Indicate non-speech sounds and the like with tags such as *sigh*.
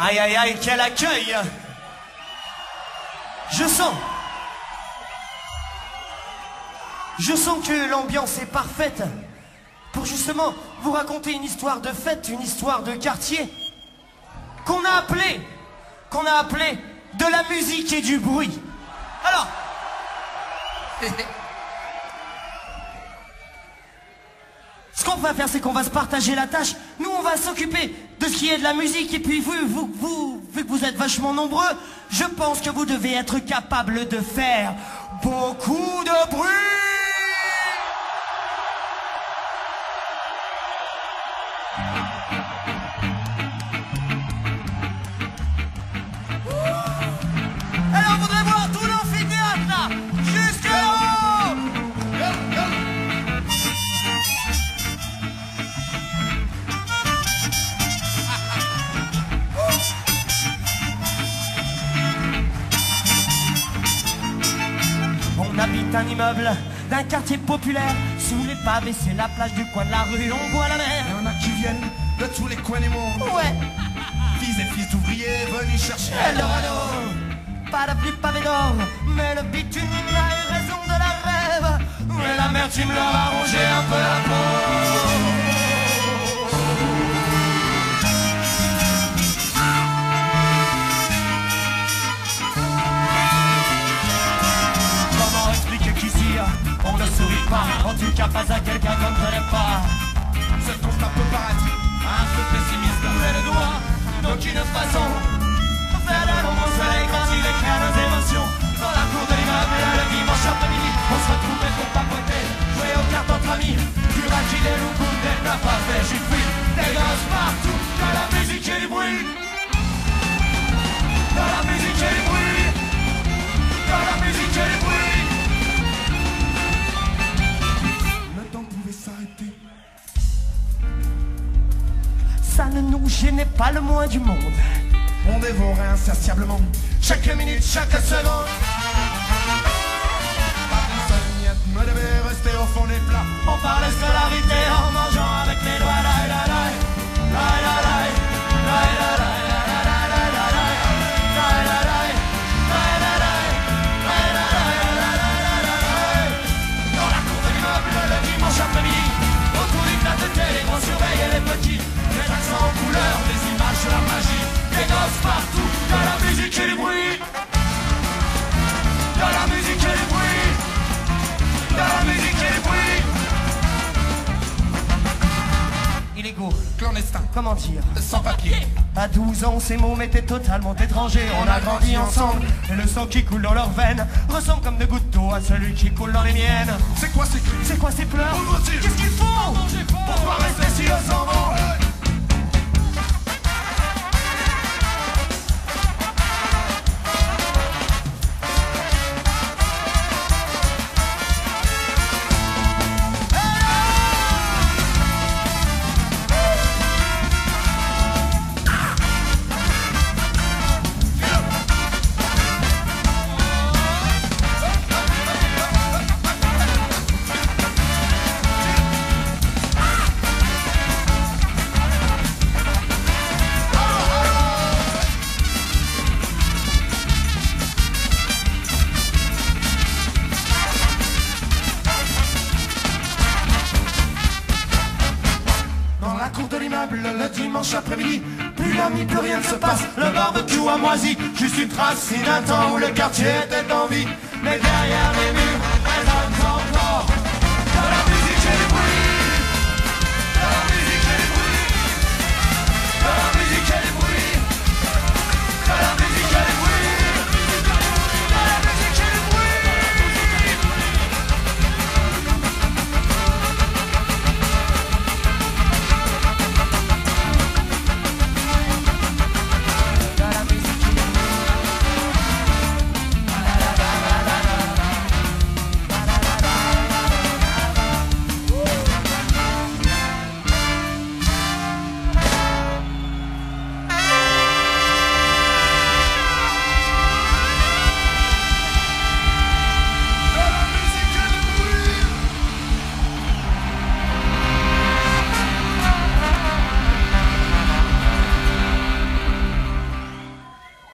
Aïe aïe aïe, quel accueil Je sens Je sens que l'ambiance est parfaite pour justement vous raconter une histoire de fête, une histoire de quartier qu'on a appelé, qu'on a appelé de la musique et du bruit. Alors, *laughs* ce qu'on va faire, c'est qu'on va se partager la tâche. Nous, on va s'occuper de ce qui est de la musique. Et puis, vous, vous, vu que vous êtes vachement nombreux, je pense que vous devez être capable de faire beaucoup de bruit. Habite un immeuble d'un quartier populaire. Sous les pavés, c'est la plage du coin de la rue, on voit la mer. Il y en a qui viennent de tous les coins du monde. Ouais, Fils et fils d'ouvriers venus chercher Eldorado, pas plus pavé d'or, mais le bitume a eu raison de la rêve. Mais l'amertume leur a rongé un peu la peau. Paradis, un peu pessimiste. Mais le doigt, d'aucune façon, Ça ne nous gênait pas le moins du monde. On dévorait insatiablement. Chaque minute, chaque seconde. Clandestin, comment dire sans papier. À 12 ans, ces mots m'étaient totalement étrangers. On a grandi ensemble, et le sang qui coule dans leurs veines ressemble comme de gouttes d'eau à celui qui coule dans les miennes. C'est quoi ces cris C'est quoi ces pleurs Qu'est-ce qu'ils font Pourquoi rester si la le dimanche après-midi, plus d'amis, plus rien ne se passe. Le barbecue a moisi, juste une trace d'un temps où le quartier était en vie. Mais derrière les